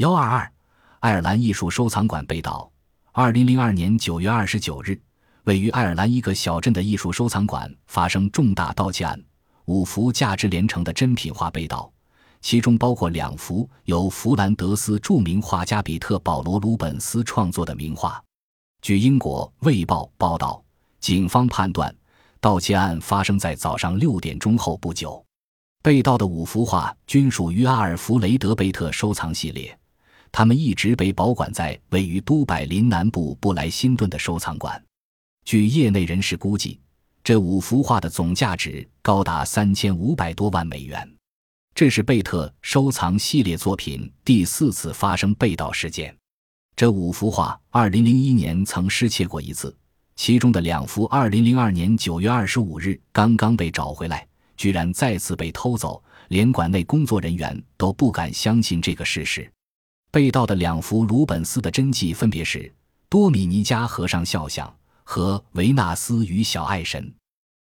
幺二二，爱尔兰艺术收藏馆被盗。二零零二年九月二十九日，位于爱尔兰一个小镇的艺术收藏馆发生重大盗窃案，五幅价值连城的珍品画被盗，其中包括两幅由弗兰德斯著名画家比特·保罗·鲁本斯创作的名画。据英国《卫报》报道，警方判断盗窃案发生在早上六点钟后不久。被盗的五幅画均属于阿尔弗雷德·贝特收藏系列，他们一直被保管在位于都柏林南部布莱辛顿的收藏馆。据业内人士估计，这五幅画的总价值高达三千五百多万美元。这是贝特收藏系列作品第四次发生被盗事件。这五幅画，二零零一年曾失窃过一次，其中的两幅，二零零二年九月二十五日刚刚被找回来。居然再次被偷走，连馆内工作人员都不敢相信这个事实。被盗的两幅鲁本斯的真迹分别是《多米尼加和尚肖像》和《维纳斯与小爱神》。